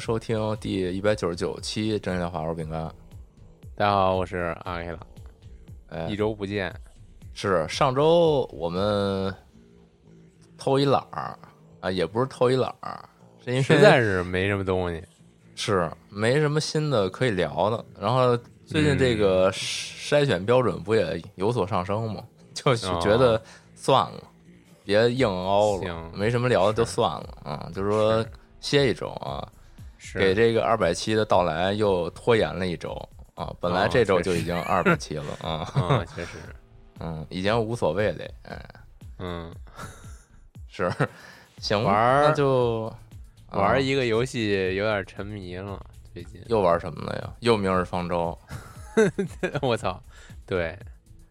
收听第一百九十九期《真心的话》，我是饼干。大家好，我是阿黑了，哎一，周不见，是上周我们偷一懒儿啊，也不是偷一懒儿，是因为实在是没什么东西。是没什么新的可以聊的。然后最近这个筛选标准不也有所上升吗？就是觉得算了，别硬凹了，没什么聊的就算了啊。就是说歇一周啊，是给这个二百七的到来又拖延了一周啊。本来这周就已经二百七了啊，啊，确实，嗯，已经无所谓了，哎，嗯，是，行，玩那就啊玩一个游戏有点沉迷了，最近。又玩什么了呀？又明日方舟 我操，对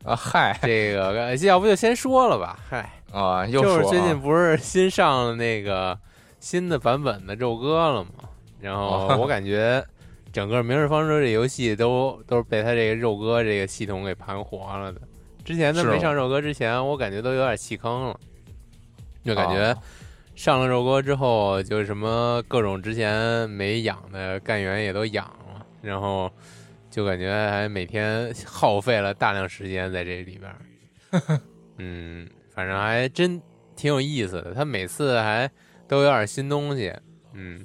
啊？嗨这个，呃要不就先说了吧，嗨。啊，又就是最近不是新上了那个新的版本的肉鸽了吗？然后哦我感觉整个《明日方舟》这游戏都都是被他这个肉鸽这个系统给盘活了的。之前他没上肉鸽之前，我感觉都有点弃坑了，就感觉哦上了肉鸽之后，就什么各种之前没养的干员也都养了，然后就感觉还每天耗费了大量时间在这里边。嗯，反正还真挺有意思的。他每次还都有点新东西。嗯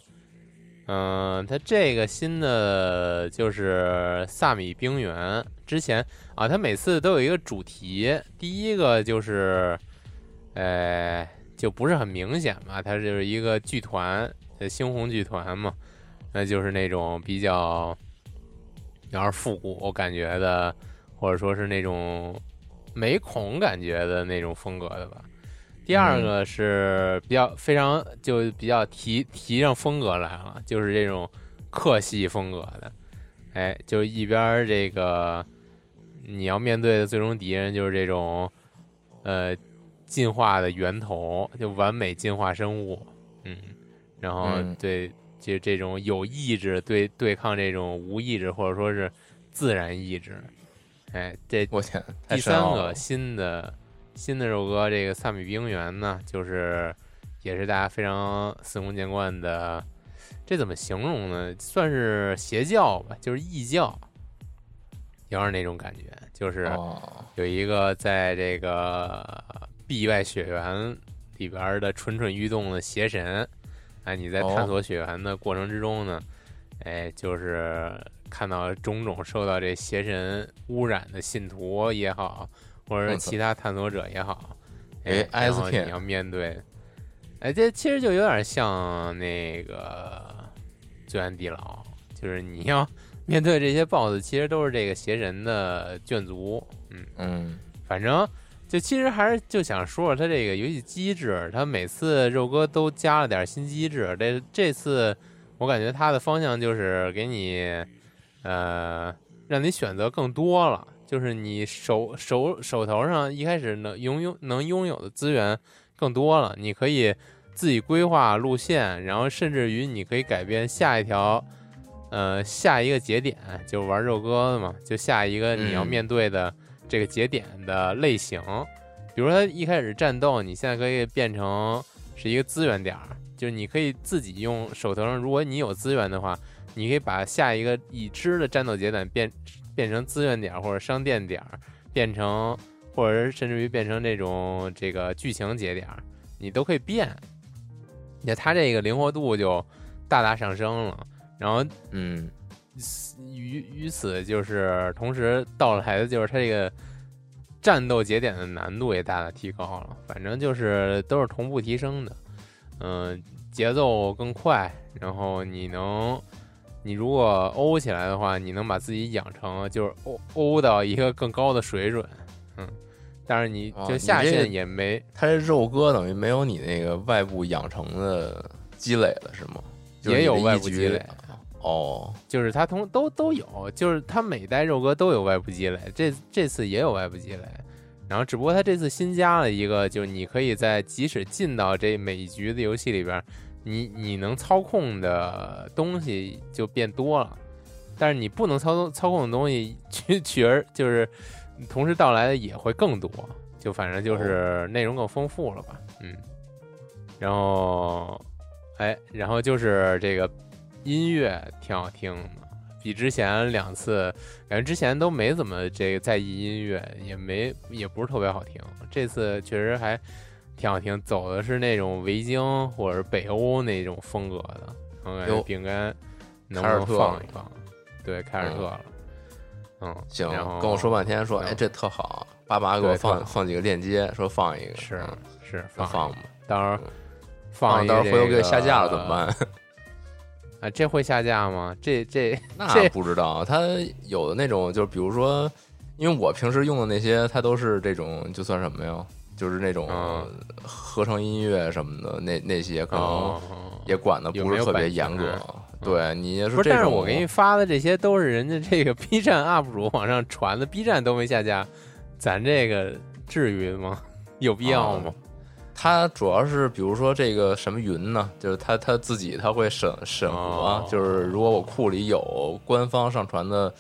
嗯，他这个新的就是萨米冰原。之前啊，他每次都有一个主题，第一个就是，呃，就不是很明显吧，它就是一个剧团，呃，猩红剧团嘛，那就是那种比较，有点复古感觉的，或者说是那种美恐感觉的那种风格的吧。第二个是比较非常就比较提提上风格来了，就是这种克系风格的，哎，就一边儿这个你要面对的最终敌人就是这种呃进化的源头，就完美进化生物，嗯，然后嗯。对就这种有意志对对抗这种无意志或者说是自然意志，哎，这我天，太第三个新的新的首歌，这个萨米冰原呢，就是也是大家非常司空见惯的，这怎么形容呢？算是邪教吧，就是异教，有点那种感觉，就是哦，有一个在这个壁外雪原里边的蠢蠢欲动的邪神，哎，你在探哦索雪原的过程之中呢，哎，就是看到种种受到这邪神污染的信徒也好，或者是其他探索者也好，哎哎，然后 SP 你要面对，哎，这其实就有点像那个罪案地牢，就是你要 面对这些 BOSS，其实都是这个邪神的眷族，嗯。嗯，反正就其实还是就想说说它这个游戏机制，它每次肉哥都加了点新机制。这这次我感觉它的方向就是给你，呃，让你选择更多了，就是你手手手头上一开始能拥有能拥有的资源更多了，你可以自己规划路线，然后甚至于你可以改变下一条。呃，下一个节点就玩肉鸽的嘛，就下一个你要嗯面对的这个节点的类型，比如说它一开始战斗，你现在可以变成是一个资源点儿，就是你可以自己用手头上，如果你有资源的话，你可以把下一个已知的战斗节点变变成资源点儿或者商店点儿，变成或者是甚至于变成这种这个剧情节点儿，你都可以变。那它这个灵活度就大大上升了。然后嗯于于此就是同时到来的就是它这个战斗节点的难度也大大提高了，反正就是都是同步提升的，嗯、节奏更快，然后你能。你如果欧起来的话，你能把自己养成就是欧欧到一个更高的水准，嗯，但是你哦就下线也没，它这肉鸽等于没有你那个外部养成的积累了，是吗？就是也有外部积累，哦，就是他同都都有，就是他每代肉鸽都有外部积累，这这次也有外部积累，然后只不过他这次新加了一个，就是你可以在即使进到这每一局的游戏里边，你你能操控的东西就变多了，但是你不能操纵操控的东西，取取而就是同时到来的也会更多，就反正就是内容更丰富了吧，嗯，然后哎，然后就是这个音乐挺好听的，比之前两次感觉之前都没怎么这个在意音乐，也没也不是特别好听，这次确实还挺好听，走的是那种维京或者北欧那种风格的，我感觉饼干能不能放一放？对，凯尔特了，嗯，行，跟我说半天说，嗯哎，这特好，爸爸给我放放几个链接，说放一个，是嗯是放放吧，到时候嗯放一个到时候回头给这下架了怎么办？啊？这会下架吗？这这那这不知道，它有的那种，就是比如说，因为我平时用的那些，它都是这种，就算什么呀？就是那种嗯合成音乐什么的，那那些可能哦，也管的不是特别严格。嗯。对，你要不是，这种，但是我给你发的这些都是人家这个 B 站 UP 主往上传的，B 站都没下架，咱这个至于吗？有必要吗？它主要是比如说这个什么云呢，就是它它自己它会审审核，哦。就是如果我库里有官方上传的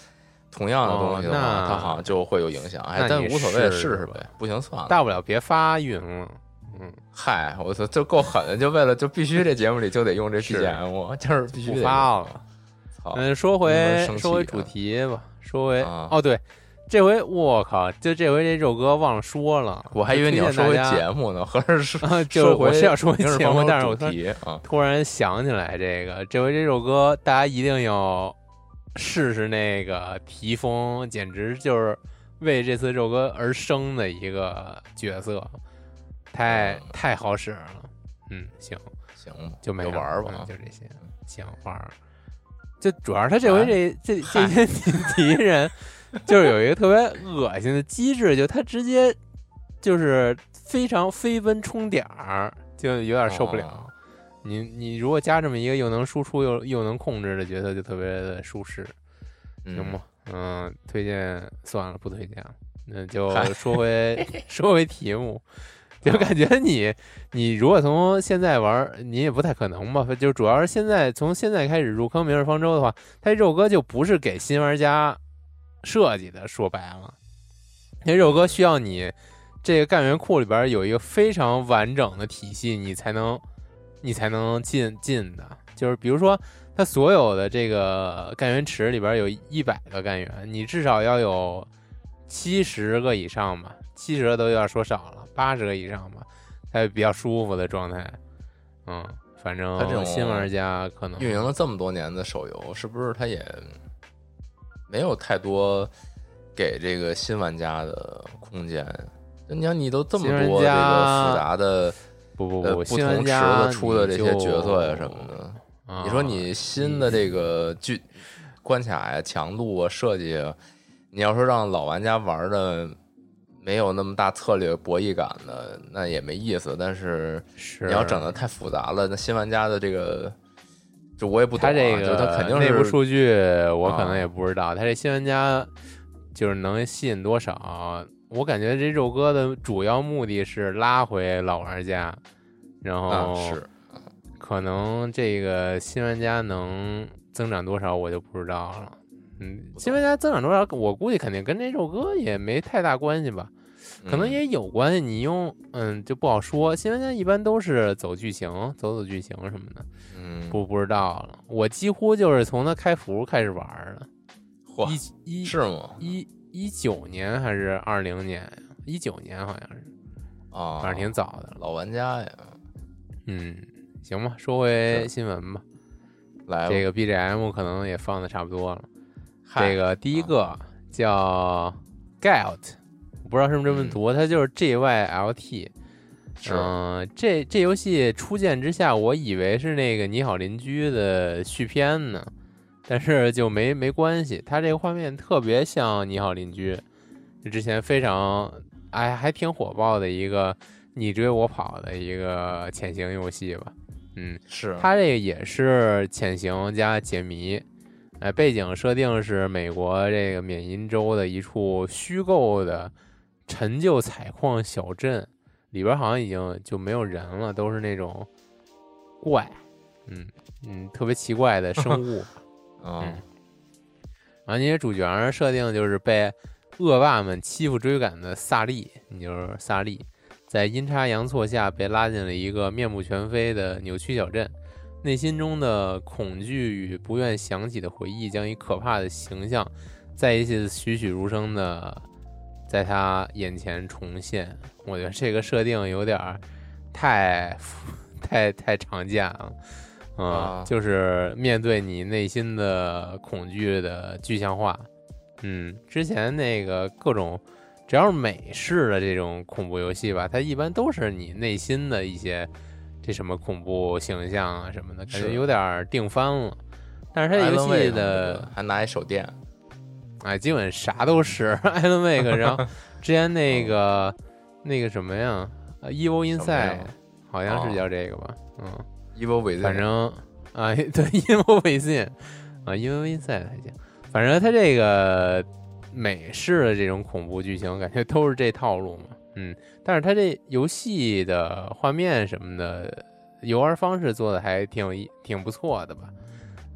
同样的东西的话，哦那它好像就会有影响。哎但无所谓，试试吧不行算了。大不了别发云了。嗯，嗨，我操，就够狠的，就为了就必须这节目里就得用这是 BGM，就是必须发了。操，嗯，说回说回啊主题吧，说回啊哦，对，这回我靠，就这回这首歌忘了说了，我还以为你要说回节目呢，合着是啊，就我是要说回节目，但是我突然想起来这个，这回这首歌大家一定要试试那个提风，简直就是为这次肉哥而生的一个角色，太嗯太好使了。嗯，行，行吧，就没就玩儿吧就这些，行玩。就主要是他这回哎这、这这些 敌人，就是有一个特别恶心的机制，就他直接就是非常飞奔冲点儿，就有点受不了。哦你你如果加这么一个又能输出又又能控制的角色，就特别的舒适，嗯行吗？嗯，推荐算了，不推荐了。那就说回 说回题目，就感觉你你如果从现在玩，你也不太可能吧？就主要是现在从现在开始入坑《明日方舟》的话，它这首歌就不是给新玩家设计的，说白了，这首歌需要你这个干员库里边有一个非常完整的体系，你才能你才能进进的。就是比如说，它所有的这个干员池里边有一百个干员，你至少要有七十个以上吧，七十个都有点说少了，八十个以上吧，才比较舒服的状态。嗯，反正他这种新玩家可能运营了这么多年的手游，是不是它也没有太多给这个新玩家的空间？你想，你都这么多这个复杂的不不不，呃不新玩同池家子出的这些角色呀什么的，啊你说你新的这个剧关卡呀、强度啊、设计啊，你要说让老玩家玩的没有那么大策略博弈感的，那也没意思。但是是你要整的太复杂了，那新玩家的这个，就我也不懂、啊，他这个他肯定是内部数据，我可能啊也不知道。他这新玩家就是能吸引多少？我感觉这首歌的主要目的是拉回老玩家，然啊后是可能这个新玩家能增长多少，我就不知道了。嗯，新玩家增长多少，我估计肯定跟这首歌也没太大关系吧。可能嗯也有关系，你用嗯就不好说。新玩家一般都是走剧情，走走剧情什么的。嗯，不不知道了，我几乎就是从他开服开始玩的，嚯，一一是吗？一一九年还是二零年呀？一九年好像是，啊，反正挺早的。老玩家呀，嗯，行吧，说回新闻吧。来这个 BGM 可能也放的差不多了。这个第一个叫 Galt，我不知道是不是这么读，它就是 G Y L T。嗯，这这游戏初见之下，我以为是那个《你好邻居》的续篇呢，但是就没没关系。它这个画面特别像《你好邻居》，就之前非常哎还挺火爆的一个你追我跑的一个潜行游戏吧。嗯，是它这个也是潜行加解谜，哎，背景设定是美国这个缅因州的一处虚构的陈旧采矿小镇，里边好像已经就没有人了，都是那种怪，嗯嗯，特别奇怪的生物。嗯然后那些主角设定就是被恶霸们欺负追赶的萨利，你就是萨利，在阴差阳错下被拉进了一个面目全非的扭曲小镇，内心中的恐惧与不愿想起的回忆将以可怕的形象再一次栩栩如生的在他眼前重现。我觉得这个设定有点太太太常见了。嗯，啊就是面对你内心的恐惧的具象化。嗯，之前那个各种只要是美式的这种恐怖游戏吧，它一般都是你内心的一些这什么恐怖形象啊什么的，感觉有点儿定番了。但是它游戏的还拿一手电，哎，基本啥都是 Alan Wake，然后 之前那个那个什么呀，呃 Evil Inside 好像是哦叫这个吧，嗯。Evil within，反正啊，对，因为微信啊，因为微赛还行。反正它这个美式的这种恐怖剧情，感觉都是这套路嘛。嗯，但是它这游戏的画面什么的，游玩方式做的还挺有意，挺不错的吧。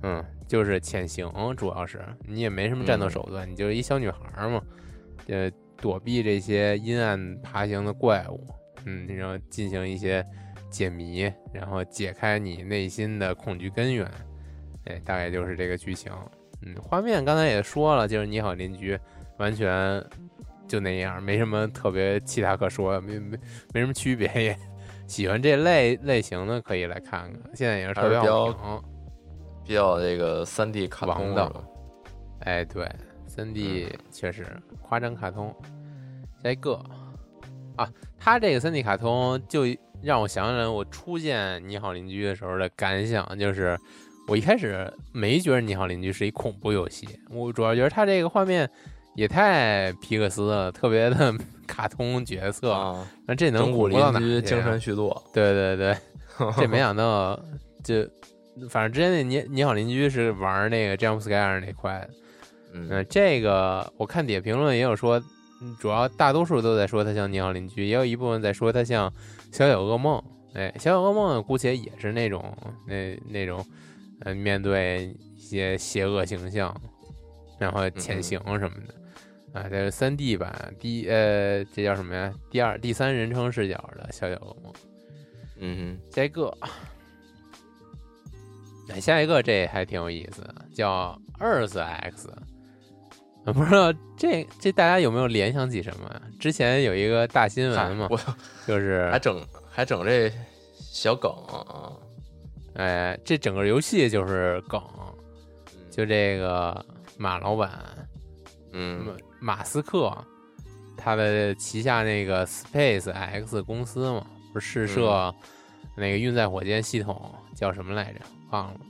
嗯，就是潜行，主要是你也没什么战斗手段，你就是一小女孩嘛，呃，躲避这些阴暗爬行的怪物，嗯，然后进行一些解谜，然后解开你内心的恐惧根源，哎，大概就是这个剧情。嗯，画面刚才也说了，就是你好邻居，完全就那样，没什么特别其他可说的，没没没什么区别也。喜欢这类类型的可以来看看，现在也是比较。比较这个三 D 卡通王道是吧哎，对，三 D 确实夸张卡通。下一个啊，它这个三 D 卡通就让我想起来我初见《你好邻居》的时候的感想，就是我一开始没觉得《你好邻居》是一恐怖游戏，我主要觉得它这个画面也太皮克斯了，特别的 卡通角色，啊，那这能整蛊恐怖到哪邻居精神续作，对对对，这没想到，就反正之前那你你好邻居是玩那个 jump scare 那块的，嗯嗯，这个我看底下评论也有说，嗯主要大多数都在说它像你好邻居，也有一部分在说它像小小噩梦。哎，小小噩梦姑且也是那种那那种，呃，面对一些邪恶形象，然后潜行什么的。啊，这是三 D 版，第一呃，这叫什么呀？第二、第三人称视角的小小噩梦。嗯下一个，哎，下一个这还挺有意思的，叫 Earth X。呃不知道这这大家有没有联想起什么呀？之前有一个大新，闻嘛，我就是还整还整这小梗啊，哎，这整个游戏就是梗，就这个马老板嗯马马斯克，他的旗下那个 Space X 公司嘛，不是试射那个运载火箭系统叫什么来着？忘了，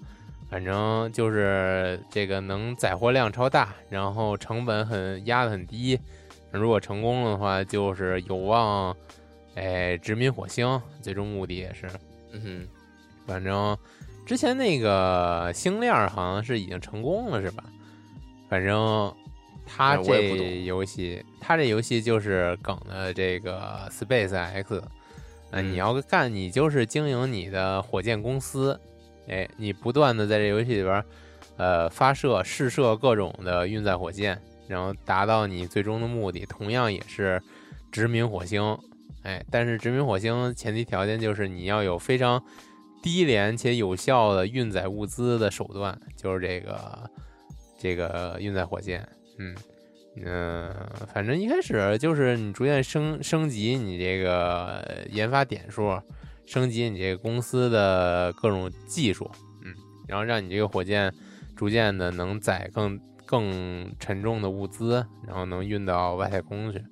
反正就是这个能载货量超大，然后成本很压得很低。如果成功了的话，就是有望哎殖民火星，最终目的也是。嗯哼反正之前那个星链儿好像是已经成功了，是吧？反正他这游戏，他这游戏就是梗的这个 Space X，呃，嗯你要干，你就是经营你的火箭公司，哎，你不断的在这游戏里边，呃，发射、试射各种的运载火箭，然后达到你最终的目的，同样也是殖民火星。哎，但是殖民火星前提条件就是你要有非常低廉且有效的运载物资的手段，就是这个这个运载火箭。嗯嗯、反正一开始就是你逐渐升升级你这个研发点数，升级你这个公司的各种技术。嗯，然后让你这个火箭逐渐的能载更更沉重的物资，然后能运到外太空去。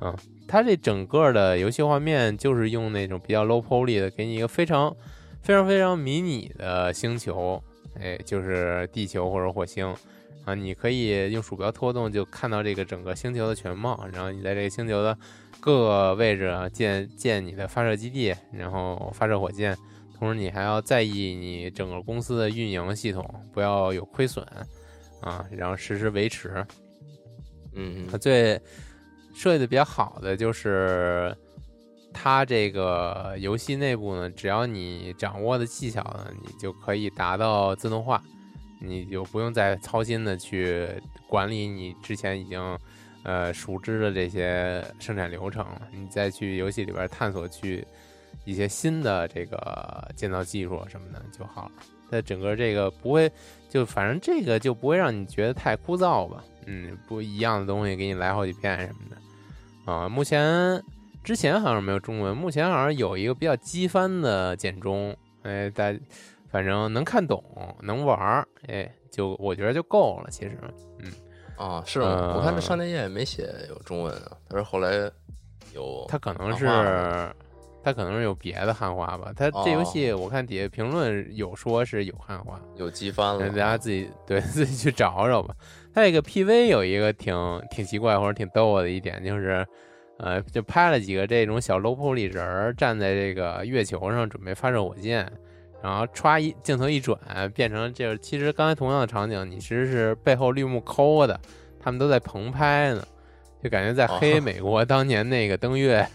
嗯，它这整个的游戏画面就是用那种比较 low poly 的，给你一个非常非常非常迷你的星球，哎，就是地球或者火星啊，你可以用鼠标拖动就看到这个整个星球的全貌，然后你在这个星球的各个位置啊建建你的发射基地，然后发射火箭，同时你还要在意你整个公司的运营系统不要有亏损啊，然后实时维持。嗯它最设计的比较好的就是它这个游戏内部呢，只要你掌握的技巧呢，你就可以达到自动化，你就不用再操心的去管理你之前已经呃熟知的这些生产流程，你再去游戏里边探索去一些新的这个建造技术什么的就好了。它整个这个不会，就反正这个就不会让你觉得太枯燥吧。嗯，不一样的东西给你来好几遍什么的啊。目前之前好像没有中文，目前好像有一个比较机翻的简中，哎，大反正能看懂，能玩儿，哎，就我觉得就够了。其实，嗯，啊，是吗？呃我看这商店页也没写有中文啊，他说后来有他可能是汉化了它可能是有别的汉化吧。他这游戏我看底下评论有说是有汉化，有机翻了，大家自己对 自己去找找吧。它这个 PV 有一个挺挺奇怪或者挺逗的一点，就是，呃，就拍了几个这种小 low poly 人儿站在这个月球上准备发射火箭，然后歘一镜头一转，变成这个其实刚才同样的场景，你其实是背后绿幕抠的，他们都在棚拍呢，就感觉在黑哦 美国当年那个登月。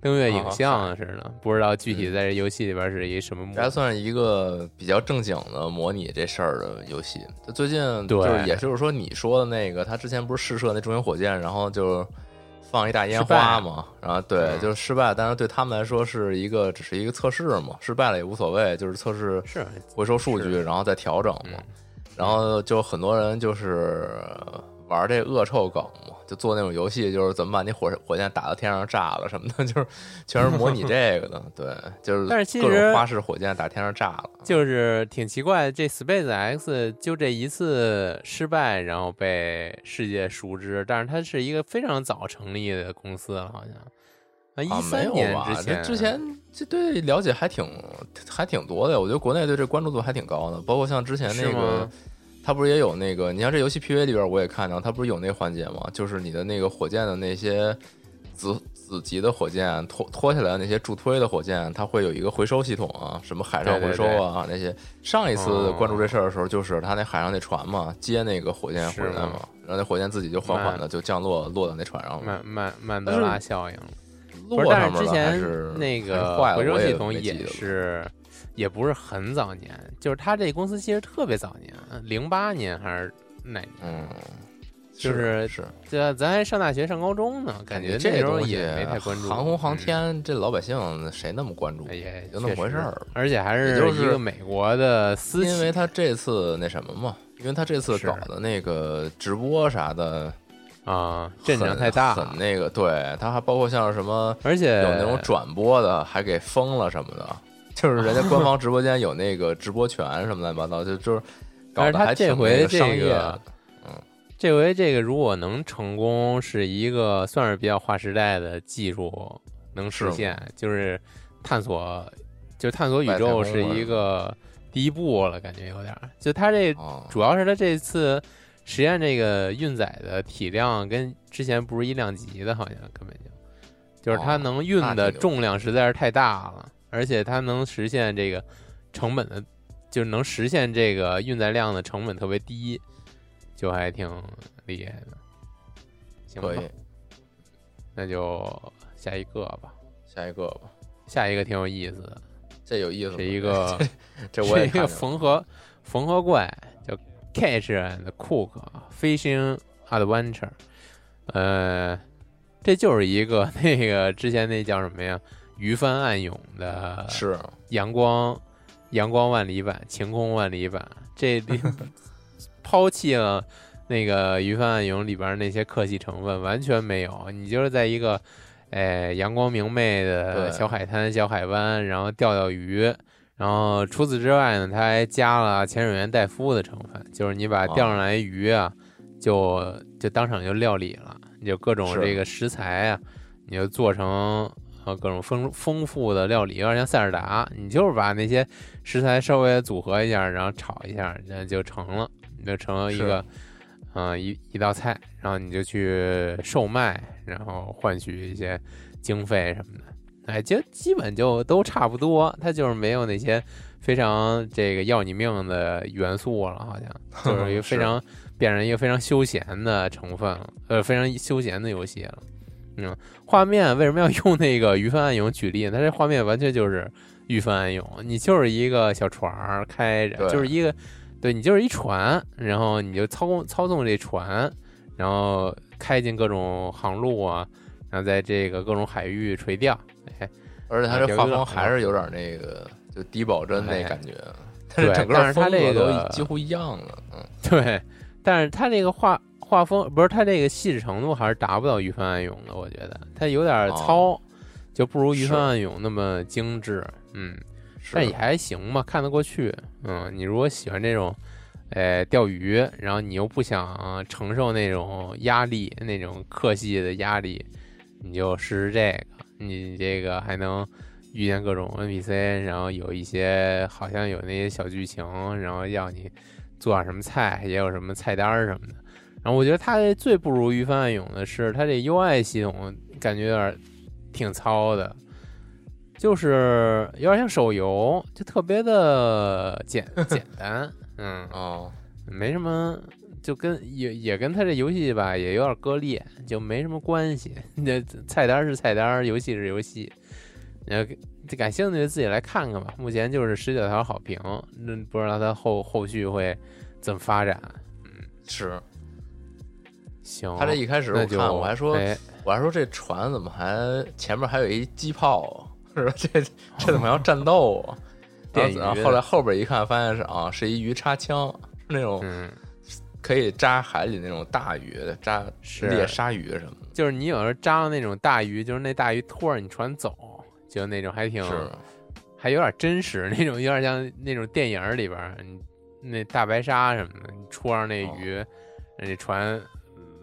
登月影哦像似的，不知道具体嗯在这游戏里边是一什么模这还算是一个比较正经的模拟这事儿的游戏。它最近对就是，也就是说你说的那个，他之前不是试射那中型火箭，然后就放一大烟花嘛，然后对，嗯就是失败，但是对他们来说是一个只是一个测试嘛，失败了也无所谓，就是测试是回收数据，然后再调整嘛。嗯然后就很多人就是玩这恶臭梗嘛，就做那种游戏，就是怎么把你火火箭打到天上炸了什么的，就是全是模拟这个的。对，就是但是其各实种花式火箭打天上炸了。就是挺奇怪，这 Space X 就这一次失败，然后被世界熟知，但是它是一个非常早成立的公司了，好像啊，一三？年之前，这之前这对了解还挺还挺多的，我觉得国内对这关注度还挺高的，包括像之前那个吗。它不是也有那个？你像这游戏 PV 里边我也看到，它不是有那环节吗？就是你的那个火箭的那些子子级的火箭拖拖下来的那些助推的火箭，它会有一个回收系统啊，什么海上回收啊那些。上一次哦关注这事儿的时候，就是它那海上那船嘛，接那个火箭回来嘛，然后那火箭自己就缓缓的就降落落到那船上了。曼曼曼德拉效应，不落是，但上面了还是之前那个回收系统也是，也不是很早年，就是他这公司其实特别早年，零八年还是哪年？嗯，就是是这咱还上大学上高中呢，感觉这那时候也没太关注航空航嗯天，这老百姓谁那么关注？哎也就那么回事儿而且还是就是一个美国的私企，因为他这次那什么嘛，因为他这次搞的那个直播啥的，啊，阵仗太大很，那个，对，他还包括像什么而且有那种转播的，还给封了什么的，就是人家官方直播间有那个直播权什么乱七八糟，就就是搞但是他得还挺这回那个商这个业。这回这个如果能成功，是一个算是比较划时代的技术能实现，就是探索，就探索宇宙是一个第一步了，感觉有点儿。就他这哦，主要是他这次实验这个运载的体量跟之前不是一量级的，好像根本就就是它哦能运的重量实在是太大了，而且它能实现这个成本的，就是能实现这个运载量的成本特别低，就还挺厉害的。行吧可以，那就下一个吧。下一个吧，下一个挺有意思的，这有意思吗，是一个这 我一个缝合缝合怪，叫 Catch and Cook Fishing Adventure。呃，这就是一个 那个之前那叫什么呀？鱼帆暗涌的是。阳光阳光万里版、晴空万里版，这里 抛弃了那个鱼帆暗涌里边那些客气成分，完全没有。你就是在一个，哎，阳光明媚的小海滩、小海湾，然后钓钓鱼，然后除此之外呢，它还加了潜水员戴夫的成分，就是你把钓上来鱼啊，就就当场就料理了，你就各种这个食材啊，你就做成呃各种丰丰富的料理，有点像塞尔达，你就是把那些食材稍微组合一下，然后炒一下，那就成了，你就成了一是个。呃，一一道菜，然后你就去售卖，然后换取一些经费什么的，哎，就基本就都差不多，它就是没有那些非常这个要你命的元素了，好像 就是一个 非常变成一个非常休闲的成分了，呃，非常休闲的游戏了。嗯，画面为什么要用那个鱼帆暗涌举例呢？它这画面完全就是鱼帆暗涌，你就是一个小船儿开着，就是一个。对你就是一船，然后你就操控操纵这船，然后开进各种航路啊，然后在这个各种海域垂钓，哎，而且它这画风还是有点那个，就低保真那感觉，但是整个风格都几乎一样了，嗯，对，但是它这个画画风不是它这个细致程度还是达不到《鱼帆暗涌》的，我觉得它有点糙，就不如《鱼帆暗涌》那么精致，嗯。但也还行吧，看得过去。嗯，你如果喜欢这种，呃，钓鱼，然后你又不想承受那种压力、那种客系的压力，你就试试这个。你这个还能遇见各种 NPC，然后有一些好像有那些小剧情，然后要你做点什么菜，也有什么菜单什么的。然后我觉得它最不如《于帆暗涌》的是，它这 UI 系统感觉有点挺糙的。就是有点像手游，就特别的简 简单，嗯哦，没什么，就跟也也跟它这游戏吧也有点割裂，就没什么关系。那菜单是菜单，游戏是游戏，呃，感兴趣的自己来看看吧。目前就是十九条好评，那不知道它后后续会怎么发展。嗯，是，行。他这一开始我看我还说，哎、我还说这船怎么还前面还有一机炮。这这怎么要战斗啊？然后后来后边一看，发现是啊，是一鱼叉枪，是那种可以扎海里那种大鱼，扎猎鲨鱼什么的。就是你有时候扎那种大鱼，就是那大鱼拖着你船走，就那种还挺，还有点真实，那种有点像那种电影里边，那大白鲨什么的，你戳上那鱼，哦、那船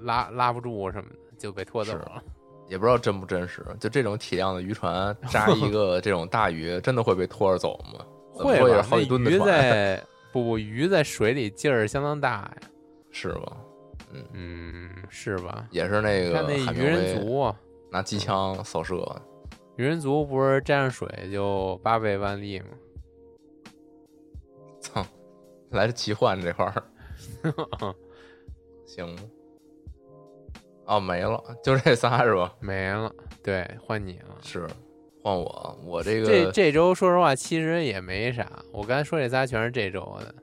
拉拉不住什么的，就被拖走了。也不知道真不真实，就这种体量的渔船 扎一个这种大鱼，真的会被拖着走吗？会吧？好几吨的鱼在 不不鱼在水里劲儿相当大呀，是吧？嗯嗯，是吧？也是那个那鱼人族拿机枪扫射，鱼人族不是沾上水就八倍万力吗？操，来这奇幻这块儿，行。哦，没了，就这仨是吧？没了，对，换你了，是换我，我这个这这周说实话其实也没啥，我刚才说这仨全是这周的。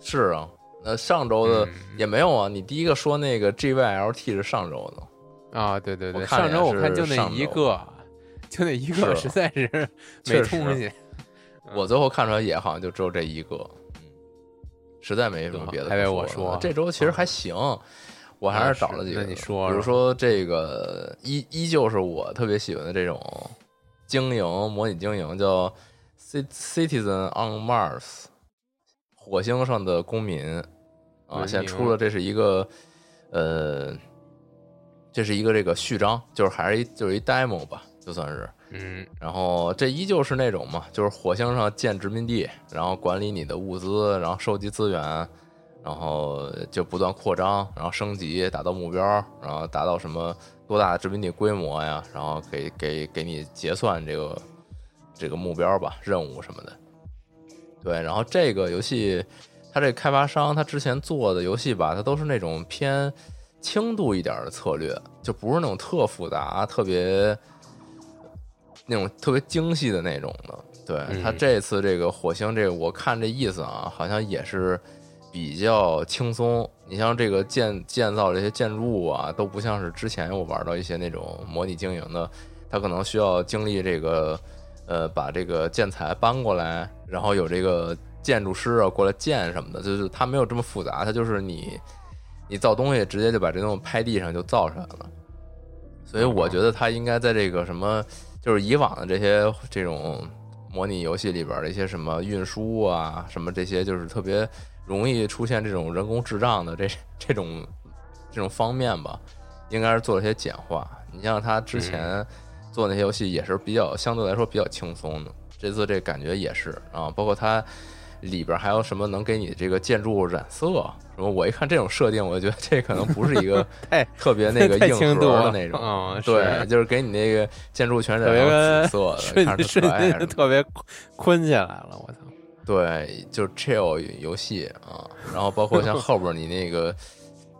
是啊，那上周的也没有啊。你第一个说那个 GYLT 是上周的啊？对对对，上周我看就那一个，就那一个，实在是 没东西。我最后看出来也好像就只有这一个，嗯，实在没什么别的。还得我说，这周其实还行。我还是找了几个，你说，比如说这个依依旧是我特别喜欢的这种经营模拟经营，叫 Citizen on Mars，火星上的公民啊，现在出了，这是一个呃，这是一个这个序章，就是还是一就是一 demo 吧，就算是，嗯，然后这依旧是那种嘛，就是火星上建殖民地，然后管理你的物资，然后收集资源。然后就不断扩张，然后升级，达到目标，然后达到什么多大的殖民地规模呀？然后给给给你结算这个这个目标吧，任务什么的。对，然后这个游戏，它这个开发商他之前做的游戏吧，它都是那种偏轻度一点的策略，就不是那种特复杂、特别那种特别精细的那种的。对他这次这个火星这个，我看这意思啊，好像也是。比较轻松，你像这个建建造这些建筑物啊，都不像是之前我玩到一些那种模拟经营的，它可能需要经历这个，呃，把这个建材搬过来，然后有这个建筑师啊过来建什么的，就是它没有这么复杂，它就是你你造东西直接就把这东西拍地上就造出来了，所以我觉得它应该在这个什么，就是以往的这些这种。模拟游戏里边的一些什么运输啊，什么这些，就是特别容易出现这种人工智障的这 这种这种方面吧，应该是做了些简化。你像他之前做那些游戏也是比较相对来说比较轻松的，这次这感觉也是啊，包括它里边还有什么能给你这个建筑染色？什么，我一看这种设定，我就觉得这可能不是一个 太特别那个硬核的那种，嗯，对，就是给你那个建筑全染成紫色的，瞬看着可爱特别困起来了，我操！对，就是 chill 游戏啊，然后包括像后边你那个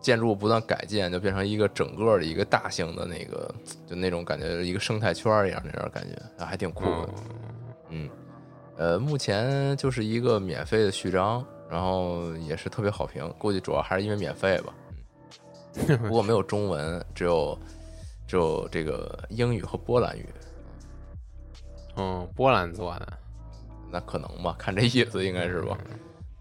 建筑不断改建，就变成一个整个的一个大型的那个，就那种感觉，一个生态圈一样那种感觉，还挺酷的。嗯，呃，目前就是一个免费的序章，然后也是特别好评，估计主要还是因为免费吧。嗯，不过没有中文，只有只有这个英语和波兰语，嗯，波兰做的，那可能吧，看这意思应该是吧。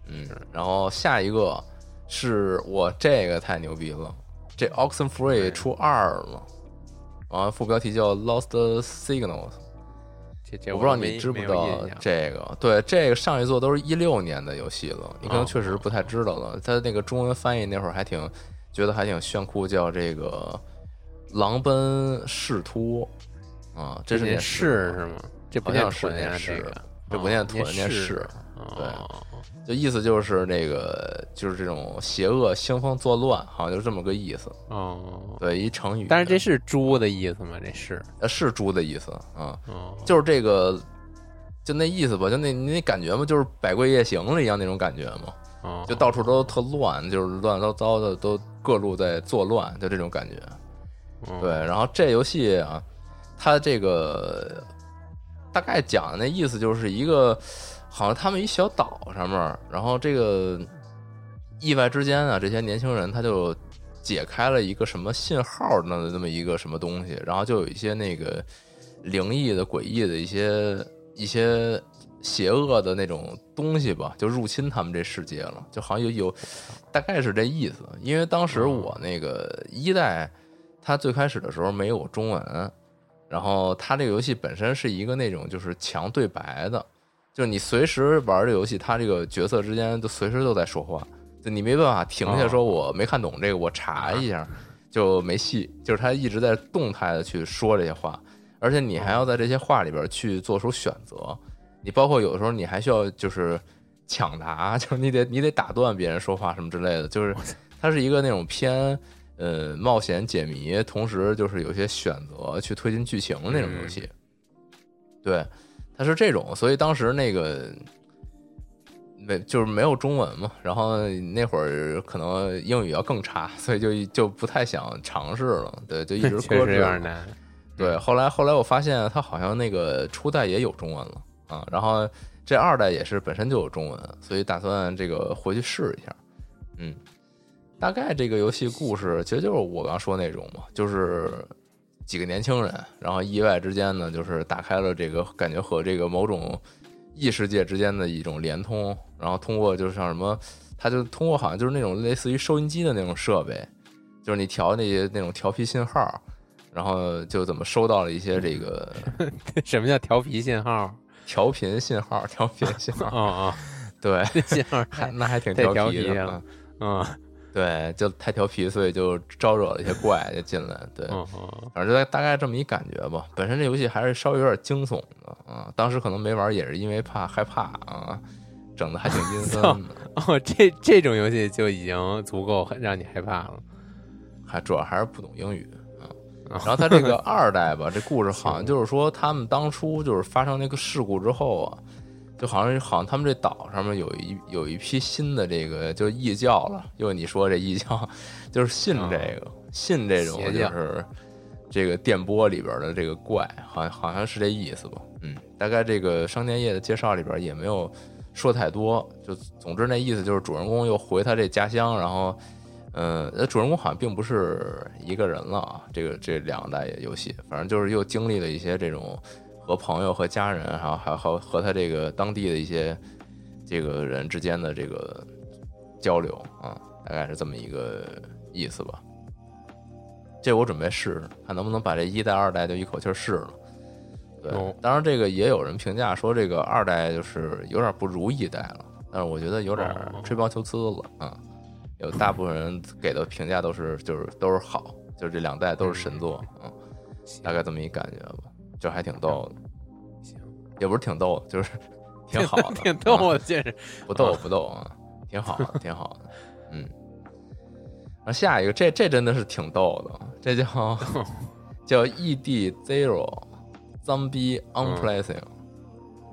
嗯，然后下一个是我这个太牛逼了，这 Oxenfree 出二了，完了副标题叫 Lost Signals。我不知道你知不知道这个？对，这个上一座都是一六年的游戏了，你可能哦确实不太知道了。它那个中文翻译那会儿还挺觉得还挺炫酷，叫这个狼奔仕突啊，这是念仕是是吗？这不念好像是屯，念是这不念哦屯念是是，哦就意思就是那个就是这种邪恶兴风作乱，好像就是这么个意思。哦，对，一成语。但是这是猪的意思吗？这是呃是猪的意思啊，哦，就是这个，就那意思吧，就那你那感觉嘛，就是《百鬼夜行》了一样那种感觉嘛，哦就到处都特乱，就是乱糟糟的，都各路在作乱，就这种感觉。哦对，然后这游戏啊，它这个大概讲的那意思就是一个，好像他们一小岛上面，然后这个意外之间啊，这些年轻人他就解开了一个什么信号的那么一个什么东西，然后就有一些那个灵异的、诡异的一些一些邪恶的那种东西吧，就入侵他们这世界了，就好像有有大概是这意思。因为当时我那个一代。它最开始的时候没有中文，然后它这个游戏本身是一个那种就是强对白的，就是你随时玩这游戏，它这个角色之间都随时都在说话，就你没办法停下说我没看懂这个，我查一下就没戏，就是它一直在动态的去说这些话，而且你还要在这些话里边去做出选择，你包括有的时候你还需要就是抢答，就是你得你得打断别人说话什么之类的，就是它是一个那种偏。呃，冒险解谜，同时就是有些选择去推进剧情的那种游戏，对，它是这种，所以当时那个没就是没有中文嘛，然后那会儿可能英语要更差，所以就就不太想尝试了，对，就一直 确搁置了。实有点难。对，后来后来我发现它好像那个初代也有中文了啊，然后这二代也是本身就有中文，所以打算这个回去试一下，嗯。大概这个游戏故事其实就是我刚说那种嘛，就是几个年轻人，然后意外之间呢，就是打开了这个感觉和这个某种异世界之间的一种连通，然后通过就是像什么，他就通过好像就是那种类似于收音机的那种设备，就是你调那些那种调皮信号，然后就怎么收到了一些这个 什么叫调皮信号？调频信号，调频信号，哦哦，对，这信号还那还挺调皮的。嗯对，就太调皮，所以就招惹了一些怪就进来。对，反正就大概这么一感觉吧。本身这游戏还是稍微有点惊悚的啊，当时可能没玩也是因为怕害怕啊，整的还挺阴森的。哦，这这种游戏就已经足够让你害怕了。还主要还是不懂英语啊。啊然后他这个 二代吧，这故事好像就是说他们当初就是发生那个事故之后啊。就好像好像他们这岛上面有一有一批新的这个就异教了，又你说这异教就是信这个、信这种就是这个电波里边的这个怪，好像好像是这意思吧？嗯，大概这个商店业的介绍里边也没有说太多，就总之那意思就是主人公又回他这家乡，然后呃，呃主人公好像并不是一个人了啊，这个这两代游戏，反正就是又经历了一些这种。和朋友和家人，然后还有和和他这个当地的一些这个人之间的这个交流啊，大概是这么一个意思吧。这我准备试试，看能不能把这一代、二代就一口气试了。对哦，当然这个也有人评价说这个二代就是有点不如一代了，但是我觉得有点哦吹毛求疵了啊。有大部分人给的评价都是就是都是好，就是这两代都是神作，嗯，大概这么一感觉吧，就还挺逗的，行，也不是挺逗，就是 挺好的，挺 逗啊。的，这是不逗不逗啊，挺好的，挺好的，嗯。然后下一个，这这真的是挺逗的，这叫叫 ED Zero Zombie Unpleasant、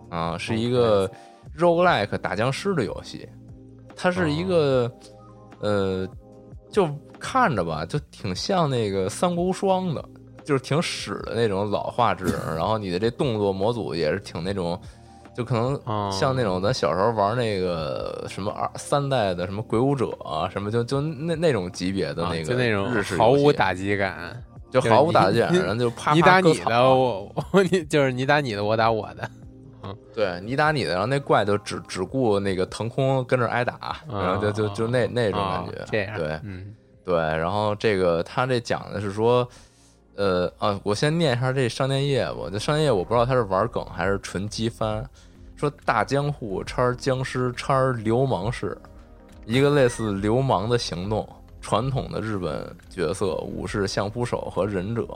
啊，是一个 roguelike 打僵尸的游戏，它是一个、呃，就看着吧，就挺像那个三国无双的，就是挺屎的那种老画质，然后你的这动作模组也是挺那种。就可能哦像那种咱小时候玩那个什么二三代的什么鬼武者啊，什么就就那那种级别的啊那个就那种毫无打击感，就毫无打击感，然后就啪你打你的，我我你就是你打你的，我打我的，对你打你的，然后那怪就只只顾那个腾空跟着挨打，然后就就就那那种感觉哦，这样，对嗯对，然后这个他这讲的是说，呃啊，我先念一下这商店页吧。这商店页我不知道他是玩梗还是纯机翻，说大江户叉僵尸叉流氓式，一个类似流氓的行动。传统的日本角色武士相扑手和忍者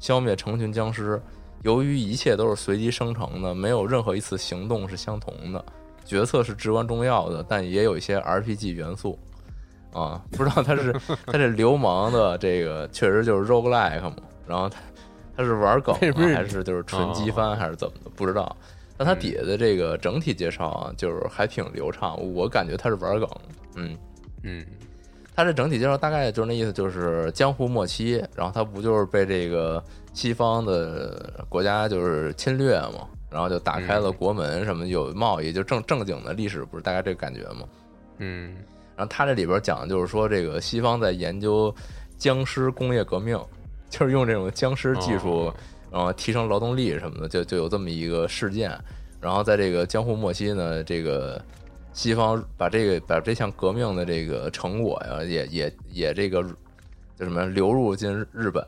消灭成群僵尸，由于一切都是随机生成的，没有任何一次行动是相同的。角色是至关重要的，但也有一些 RPG 元素。啊，不知道他是 他这流氓的这个确实就是 roguelike 嘛，然后他他是玩梗、还是就是纯机翻还是怎么的，不知道。但他底下的这个整体介绍啊，就是还挺流畅，我感觉他是玩梗，嗯。嗯他这整体介绍大概就是那意思，就是江湖末期，然后他不就是被这个西方的国家就是侵略嘛，然后就打开了国门什么有贸易，就正正经的历史不是大概这个感觉吗？嗯然后他这里边讲的就是说，这个西方在研究僵尸工业革命，就是用这种僵尸技术哦，然后提升劳动力什么的，就就有这么一个事件。然后在这个江户末期呢，这个西方把这个把这项革命的这个成果呀，也也也这个叫什么流入进日本，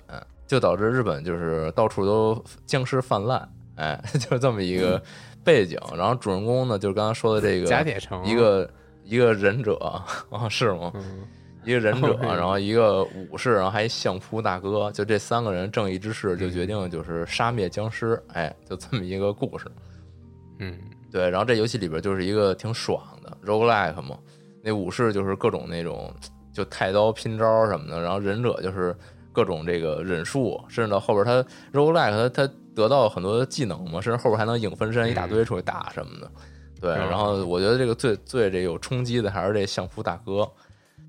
就导致日本就是到处都僵尸泛滥，哎，就这么一个背景。然后主人公呢，就是刚刚说的这个假铁城一个一个忍者啊，是吗？嗯一个忍者，哦然后一个武士，然后还一相扑大哥，就这三个人正义之士就决定就是杀灭僵尸，哎，就这么一个故事。嗯对，然后这游戏里边就是一个挺爽的 roguelike 嘛，那武士就是各种那种就太刀拼招什么的，然后忍者就是各种这个忍术，甚至到后边他 roguelike 他他得到很多技能嘛，甚至后边还能影分身一大堆出去打什么的。对，嗯然后我觉得这个最最这有冲击的还是这相扑大哥，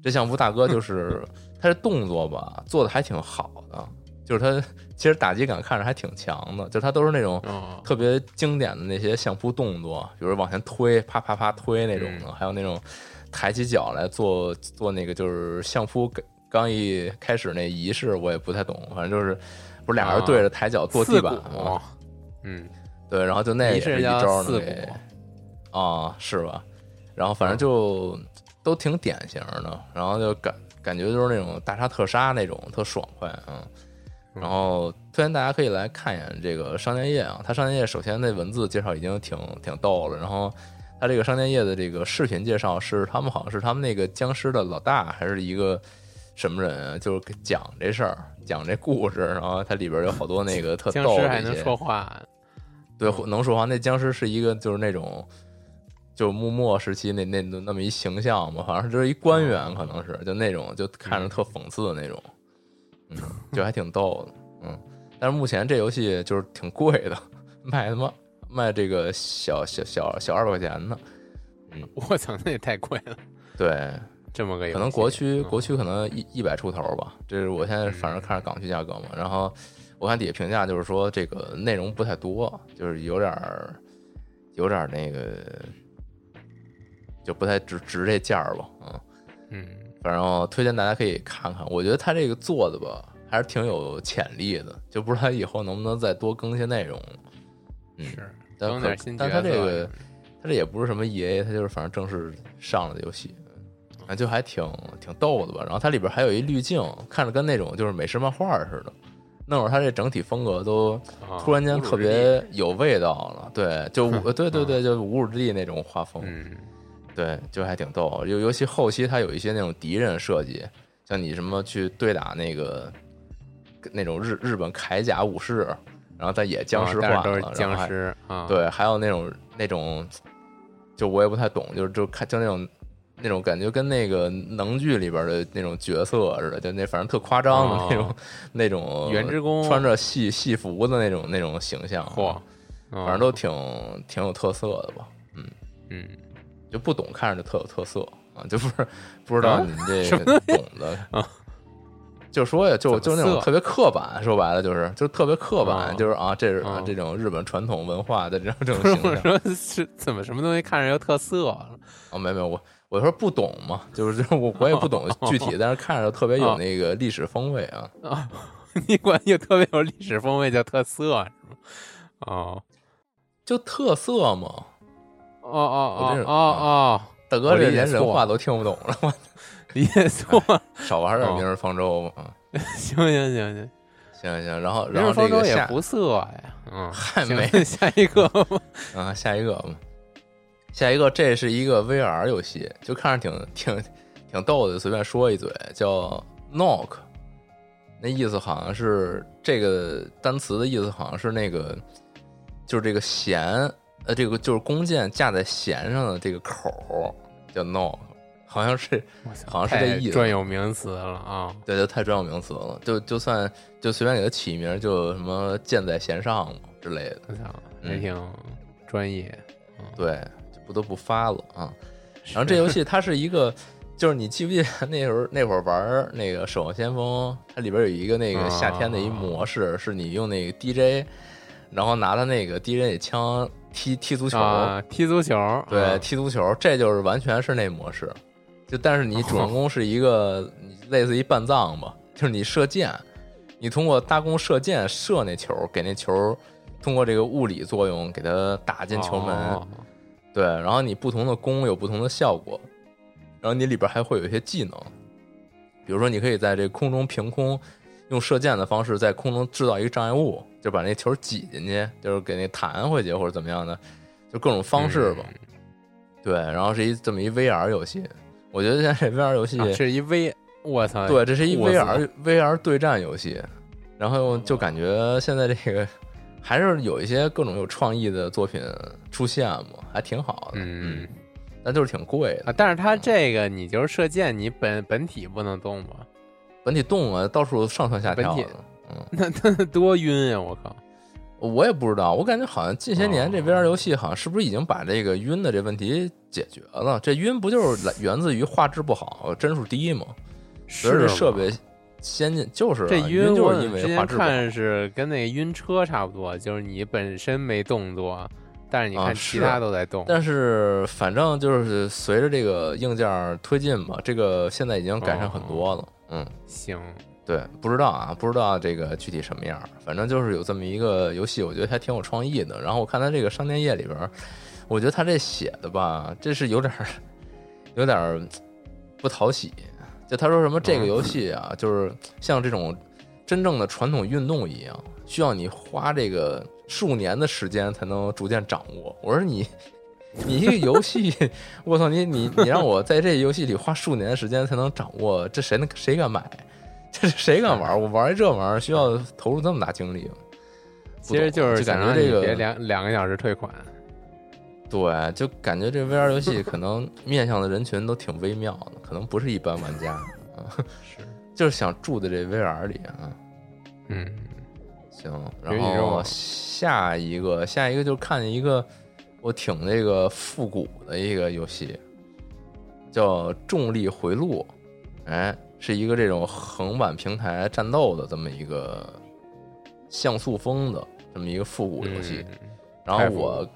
这相扑大哥就是 他这动作吧做的还挺好的，就是他其实打击感看着还挺强的，就他都是那种哦特别经典的那些相扑动作，比如往前推，啪啪啪推那种的，嗯还有那种抬起脚来做做那个就是相扑刚刚一开始那仪式，我也不太懂，反正就是不是俩人对着抬脚坐地板四吗？嗯对，然后就那也是一招四股能给啊，是吧？然后反正就都挺典型的，然后就感感觉就是那种大杀特杀那种，特爽快啊。嗯然后推荐大家可以来看一眼这个商店页啊，它商店页首先那文字介绍已经挺挺逗了，然后它这个商店页的这个视频介绍是他们好像是他们那个僵尸的老大还是一个什么人啊，就是讲这事儿，讲这故事，然后它里边有好多那个特僵逗的一些尸还能说话，对，能说话。那僵尸是一个就是那种，就是幕末时期那那那么一形象嘛，好像是就是一官员，可能是就那种就看着特讽刺的那种，嗯，就还挺逗的，嗯。但是目前这游戏就是挺贵的，卖他妈卖这个小小小小二百块钱呢。嗯我操，那也太贵了，对，这么个可能国区嗯国区可能一一百出头吧，这是我现在反正看着港区价格嘛。然后我看底下评价就是说这个内容不太多，就是有点儿有点儿那个就不太值值这价儿吧，嗯。嗯反正推荐大家可以看看，我觉得他这个做的吧还是挺有潜力的，就不知道他以后能不能再多更些内容。嗯，是但可整点新但他这个他这也不是什么 E A，他就是反正正式上了的游戏，啊，就还挺挺逗的吧。然后它里边还有一滤镜，看着跟那种就是美式漫画似的，弄着它这整体风格都啊突然间特别有味道了。对，就无 对对啊对，就无主之地那种画风，嗯对，就还挺逗。尤尤其后期它有一些那种敌人设计，像你什么去对打那个那种日日本铠甲武士，然后再也僵尸化了，都是僵尸啊，对，还有那种那种，就我也不太懂，就是就看就那种那种感觉跟那个能剧里边的那种角色似的，就那反正特夸张的那种、哦那种 原之宫穿着戏戏服的那种那种形象，嚯，反正都挺挺有特色的吧。嗯嗯就不懂看着就特有特色啊，就不是不知道啊你这个懂的啊。就说呀，就就那种特别刻板，说白了就是就特别刻板，啊就是啊，这是啊啊这种日本传统文化的这种 这种形象。我说是怎么什么东西看着有特色了？啊，没有没有，我我说不懂嘛，就是我我也不懂具体，但是看着特别有哦那个历史风味啊。啊，你管有特别有历史风味叫特色是吗？哦就特色嘛，哦哦哦哦哦，大哥这连人话都听不懂了，我 理解错了。少玩点哦明日方舟吧。啊行行行行，行行，然后然后日方舟也这个下不色呀。嗯，行嗨没下一个吧。啊，下一个吧，下一个这是一个 VR 游戏，就看着挺挺挺逗的，随便说一嘴，叫 Knock，那意思好像是这个单词的意思好像是那个就是这个弦，呃，这个就是弓箭架在弦上的这个口儿叫 Knock，好像是好像是这意思太专有名词了啊！对，就太专有名词了，就就算就随便给它起一名，就什么箭在弦上之类的。我操，嗯也挺专业。对，就不得不发了啊。然后这游戏它是一个，就是你记不记得那时候那会儿玩那个《守望先锋》，它里边有一个那个夏天的一模式，是你用那个 DJ，然后拿他那个 DJ 的枪踢踢足球，啊，踢足球，对，啊踢足球，这就是完全是那模式。就但是你主人公是一个你类似于半藏吧，就是你射箭，你通过搭弓射箭射那球，给那球通过这个物理作用给它打进球门。哦对，然后你不同的弓有不同的效果，然后你里边还会有一些技能，比如说你可以在这空中凭空用射箭的方式在空中制造一个障碍物，就把那球挤进去，就是给那弹回去或者怎么样的，就各种方式吧。对，然后是一这么一 VR 游戏，我觉得现在这 VR 游戏，啊是一 V，我操，对，这是一 VR VR 对战游戏，然后就感觉现在这个还是有一些各种有创意的作品出现嘛，还挺好的。嗯，那就是挺贵的，啊，但是它这个你就是射箭，你本本体不能动吧？本体动啊，到处上蹿下跳的。嗯，那那多晕呀！我靠，我也不知道，我感觉好像近些年这哦 VR 游戏好像是不是已经把这个晕的这问题解决了？这晕不就是来源自于画质不好、帧数低吗？是吗设备先进，就是啊这晕就是因为之前画质。看是跟那个晕车差不多，就是你本身没动作，但是你啊看其他都在动。但是反正就是随着这个硬件推进吧，这个现在已经改善很多了。嗯，行，对，不知道啊，不知道这个具体什么样儿，反正就是有这么一个游戏，我觉得还挺有创意的。然后我看他这个商店页里边儿，我觉得他这写的吧，这是有点儿有点儿不讨喜。就他说什么这个游戏啊，就是像这种真正的传统运动一样，需要你花这个数年的时间才能逐渐掌握。我说你。你一个游戏，我操你你你让我在这游戏里花数年的时间才能掌握，这谁能谁敢买？这谁敢玩？我玩一这玩意儿需要投入这么大精力吗？其实就是感觉这个别两两个小时退款。对，就感觉这 VR 游戏可能面向的人群都挺微妙的，可能不是一般玩家啊，是，就是想住在这 VR 里啊。嗯，行，然后下一个下一个就看见一个我挺那个复古的一个游戏，叫《重力回路》，哎，是一个这种横版平台战斗的这么一个像素风的这么一个复古游戏。嗯然后我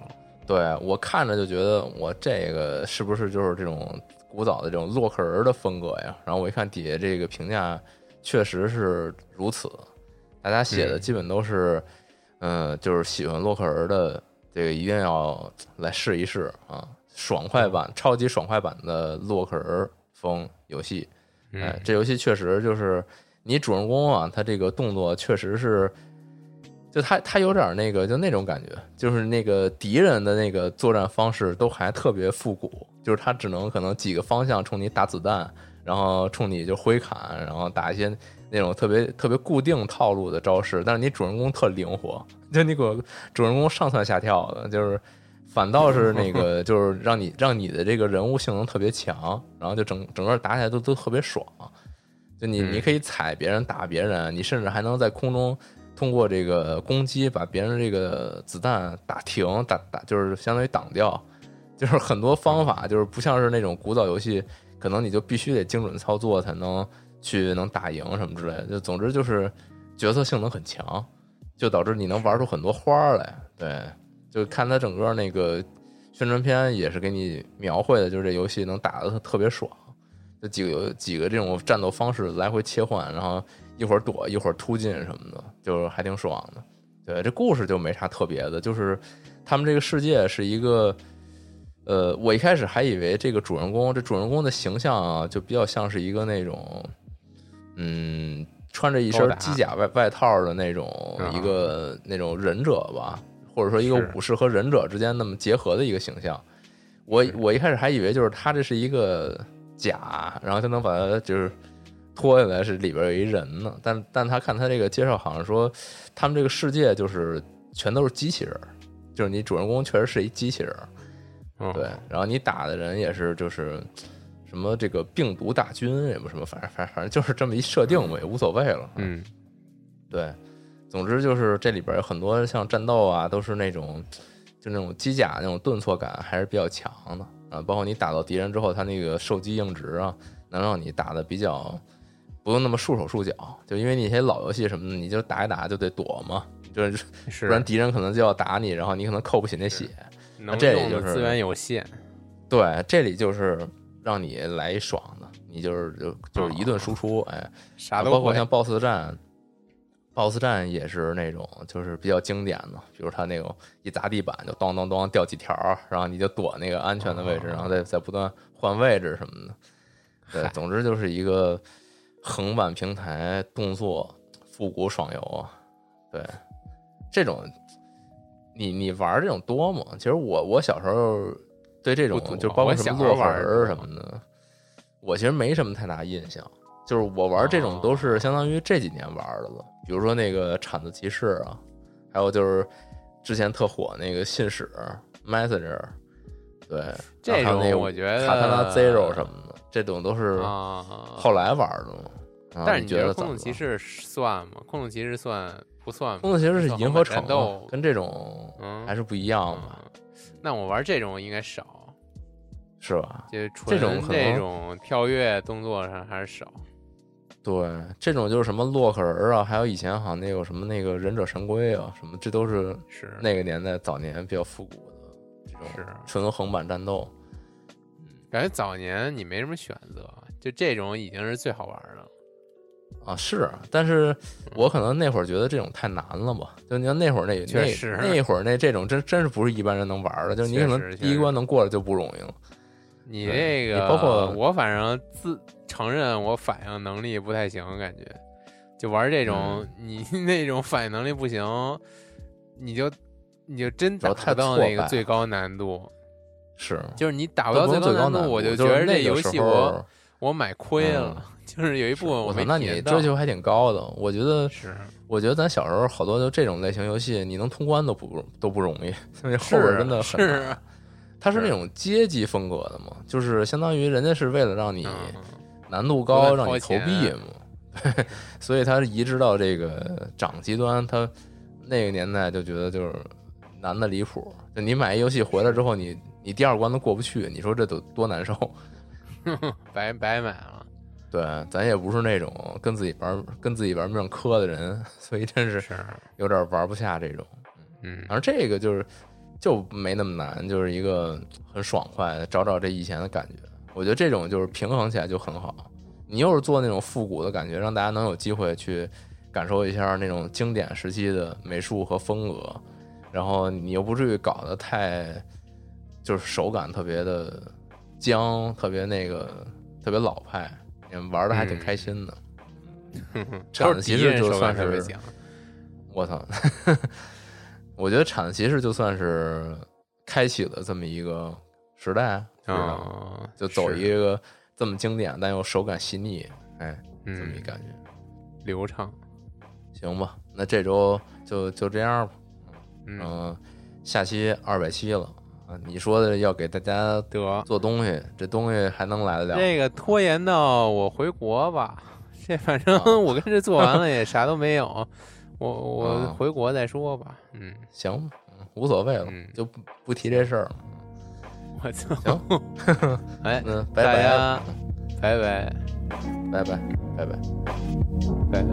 对我看着就觉得我这个是不是就是这种古早的这种洛克人的风格呀？然后我一看底下这个评价，确实是如此，大家写的嗯基本都是，嗯、就是喜欢洛克人的这个一定要来试一试啊，爽快版、超级爽快版的洛克人风游戏。哎嗯，这游戏确实就是你主人公啊，他这个动作确实是，就他他有点那个就那种感觉，就是那个敌人的那个作战方式都还特别复古，就是他只能可能几个方向冲你打子弹，然后冲你就挥砍，然后打一些那种特别特别固定套路的招式，但是你主人公特灵活，就那个主人公上蹿下跳的，就是。反倒是那个，就是让你让你的这个人物性能特别强，然后就整整个打起来都都特别爽。就你你可以踩别人打别人，你甚至还能在空中通过这个攻击把别人这个子弹打停，打打就是相当于挡掉。就是很多方法，就是不像是那种古早游戏，可能你就必须得精准操作才能去能打赢什么之类的。就总之就是角色性能很强，就导致你能玩出很多花来。对。就看他整个那个宣传片，也是给你描绘的，就是这游戏能打的特别爽，就几个几个这种战斗方式来回切换，然后一会儿躲一会儿突进什么的，就是还挺爽的。对，这故事就没啥特别的，就是他们这个世界是一个，呃，我一开始还以为这个主人公，这主人公的形象啊，就比较像是一个那种，嗯，穿着一身机甲外外套的那种一个那种忍者吧。或者说一个武士和忍者之间那么结合的一个形象，我我一开始还以为就是他这是一个甲，然后他能把他就是脱下来是里边有一人呢，但但他看他这个介绍好像说他们这个世界就是全都是机器人，就是你主人公确实是一机器人，对，然后你打的人也是就是什么这个病毒大军也不什么，反正反正反正就是这么一设定嘛，也无所谓了，嗯，对。总之就是这里边有很多像战斗啊，都是那种就那种机甲那种顿挫感还是比较强的啊。包括你打到敌人之后，他那个受击硬直啊，能让你打的比较不用那么束手束脚。就因为那些老游戏什么的，你就打一打就得躲嘛，就是 不然敌人可能就要打你，然后你可能扣不起那血。那这里就是资源有限，对，这里就是让你来一爽的，你就是就就是一顿输出，哎，啥都包括像 BOSS 战。BOSS 战也是那种，就是比较经典的，比如他那种一砸地板就咚咚咚掉几条，然后你就躲那个安全的位置，然后再再不断换位置什么的。对，总之就是一个横版平台动作复古爽游啊。对，这种你你玩这种多吗？其实我我小时候对这种就包括什么洛克人什么的，我其实没什么太大印象。就是我玩这种都是相当于这几年玩的了，比如说那个铲子骑士啊，还有就是之前特火那个信使 Messenger，对，这种我觉得卡塔拉 Zero 什么的，这种都是后来玩的。但是你觉得空洞骑士算吗？空洞骑士算不算？空洞骑士是银河战斗，跟这种还是不一样嘛。那我玩这种应该少，是吧？就这种这种跳跃动作上还是少。对，这种就是什么洛克人啊，还有以前好像那个什么那个忍者神龟啊，什么这都是是那个年代早年比较复古的这种是纯横版战斗。嗯，感觉早年你没什么选择，就这种已经是最好玩的啊。是，但是我可能那会儿觉得这种太难了吧？就你看那会儿那那那会儿那这种真真是不是一般人能玩的，就你可能第一关能过了就不容易了。你这个包括我，反正自承认我反应能力不太行，感觉就玩这种，你那种反应能力不行，你就你就真达不到那个最高难度。是，就是你打不到最高难度，我就觉得这游戏我我买亏了。就是有一部分我没那你追求还挺高的，我觉得是。我觉得咱小时候好多就这种类型游戏，你能通关都不都不容易，后边真的很难。它是那种阶级风格的嘛，就是相当于人家是为了让你难度高，让你投币嘛，所以它移植到这个掌机端，它那个年代就觉得就是难的离谱。就你买一游戏回来之后，你你第二关都过不去，你说这都多难受，白白买了。对，咱也不是那种跟自己玩跟自己玩命磕的人，所以真是有点玩不下这种。嗯，而这个就是。就没那么难，就是一个很爽快，找找这以前的感觉。我觉得这种就是平衡起来就很好。你又是做那种复古的感觉，让大家能有机会去感受一下那种经典时期的美术和风格，然后你又不至于搞得太就是手感特别的僵，特别那个特别老派，玩的还挺开心的。产子骑士就算是手感特别强。我操！我觉得铲子骑士就算是开启了这么一个时代，啊，就走一个这么经典但又手感细腻，哎，这么一嗯感觉。流畅。行吧，那这周就就这样吧。嗯，嗯，下期二百七了啊！你说的要给大家得做东西，这东西还能来得了？这个拖延到我回国吧。这反正啊我跟这做完了也啥都没有，我我啊回国再说吧。嗯，行无所谓了，嗯就不不提这事儿了。我操，行，哎，嗯，拜大拜，啊拜拜拜拜，拜拜。拜拜。